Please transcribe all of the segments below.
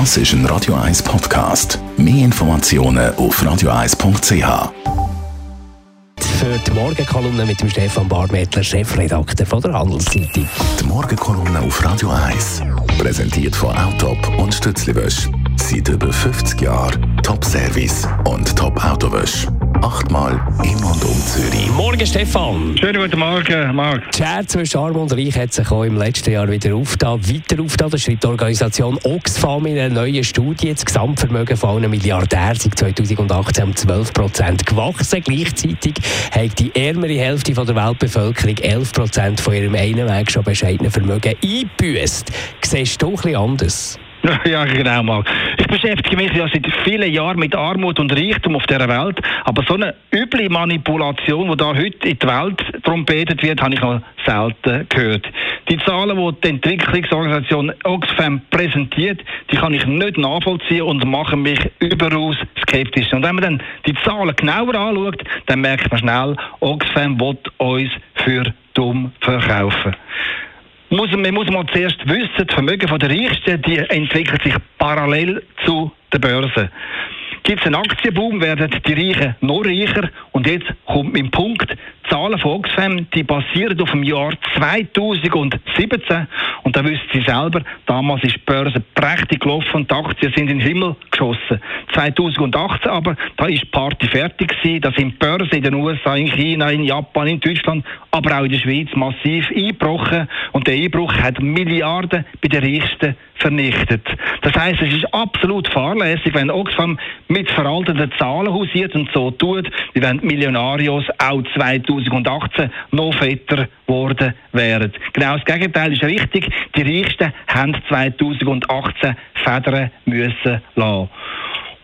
Das ist ein Radio 1 Podcast. Mehr Informationen auf radio1.ch. Für die Morgenkolumne mit dem Stefan Barmettler, Chefredakteur von der Handelszeitung. Die Morgenkolumne auf Radio 1. Präsentiert von Autop und Stützliwösch. Seit über 50 Jahren Top-Service und Top-Autowösch. Achtmal Morgen, Stefan. Schönen guten Morgen, Marc. Die Schere zwischen Arm und Reich hat sich auch im letzten Jahr wieder aufgetan, weiter aufgetan. Das schreibt die Organisation Oxfam in einer neuen Studie. Das Gesamtvermögen von allen Milliardären sind 2018 um 12 Prozent gewachsen. Gleichzeitig hat die ärmere Hälfte der Weltbevölkerung 11 Prozent von ihrem einen Weg schon bescheidenen Vermögen eingebüßt. Siehst du ein bisschen anders? Ja, genau, Marc. Ich beschäftige mich ja seit vielen Jahren mit Armut und Reichtum auf dieser Welt, aber so eine üble Manipulation, die da heute in die Welt trompetet wird, habe ich noch selten gehört. Die Zahlen, die die Entwicklungsorganisation Oxfam präsentiert, die kann ich nicht nachvollziehen und machen mich überaus skeptisch. Und wenn man dann die Zahlen genauer anschaut, dann merkt man schnell, Oxfam will uns für dumm verkaufen muss, man muss mal zuerst wissen, das Vermögen der Reichsten die entwickelt sich parallel zu der Börse. Gibt es einen Aktienboom, werden die Reichen noch reicher. Und jetzt kommt mein Punkt. Die Zahlen von Oxfam, die basieren auf dem Jahr 2017. Und da wissen Sie selber, damals ist die Börse prächtig gelaufen und die Aktien sind in den Himmel geschossen. 2018 aber, da ist die Party fertig gewesen. Da sind Börsen in den USA, in China, in Japan, in Deutschland, aber auch in der Schweiz massiv eingebrochen. Und der Einbruch hat Milliarden bei den Reichsten vernichtet. Das heißt, es ist absolut fahrlässig, wenn Oxfam mit veralteten Zahlen hausiert und so tut, wie wenn Millionarios auch 2018 noch fetter geworden wären. Genau das Gegenteil ist richtig. Die Reichsten haben 2018 Federn müssen lassen.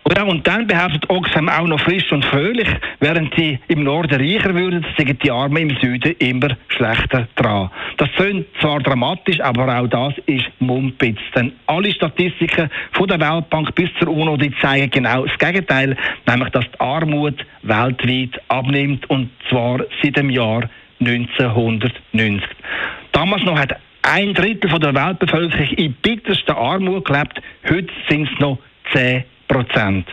Ja, und dann behauptet Oxfam auch noch frisch und fröhlich, während die im Norden reicher würden, sind die Armen im Süden immer schlechter dran. Das klingt zwar dramatisch, aber auch das ist Mumpitz. Denn alle Statistiken von der Weltbank bis zur UNO, die zeigen genau das Gegenteil, nämlich dass die Armut weltweit abnimmt und zwar seit dem Jahr 1990. Damals noch hat ein Drittel von der Weltbevölkerung in bitterster Armut gelebt, heute sind es noch 10 Prozent.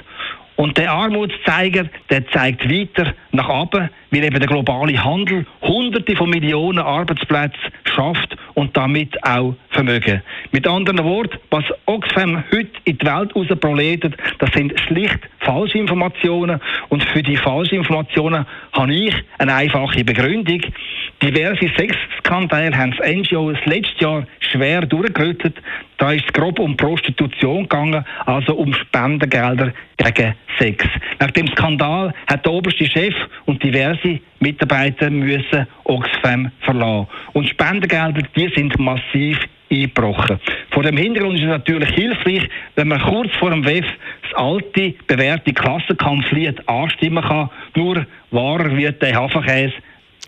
Und der Armutszeiger, der zeigt weiter nach oben, weil eben der globale Handel Hunderte von Millionen Arbeitsplätze schafft und damit auch Vermögen. Mit anderen Worten, was Oxfam heute in die Welt rausproletet, das sind schlicht falsche Informationen und für die falschen Informationen habe ich eine einfache Begründung. Diverse Sexskandale haben das NGO das letzte Jahr schwer durchgerüttelt. Da ist es grob um Prostitution gegangen, also um Spendengelder gegen Sex. Nach dem Skandal hat der oberste Chef und diverse Mitarbeiter müssen Oxfam verlassen. Und Spendengelder, die sind massiv eingebrochen. Vor dem Hintergrund ist es natürlich hilfreich, wenn man kurz vor dem WEF das alte, bewährte Klassenkampflied anstimmen kann. Nur wahrer wird der Hafenkäse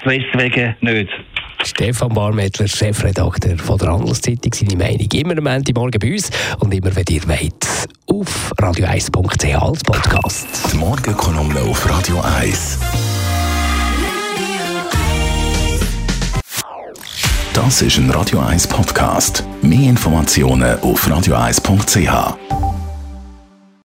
deswegen nicht. Stefan Barmettler, Chefredakteur von der Handelszeitung, seine Meinung immer am Ende Morgen bei uns und immer, wenn ihr wollt, auf radio1.ch als Podcast. Die Morgenkolumne auf Radio 1. Das ist ein Radio 1 Podcast. Mehr Informationen auf radio1.ch.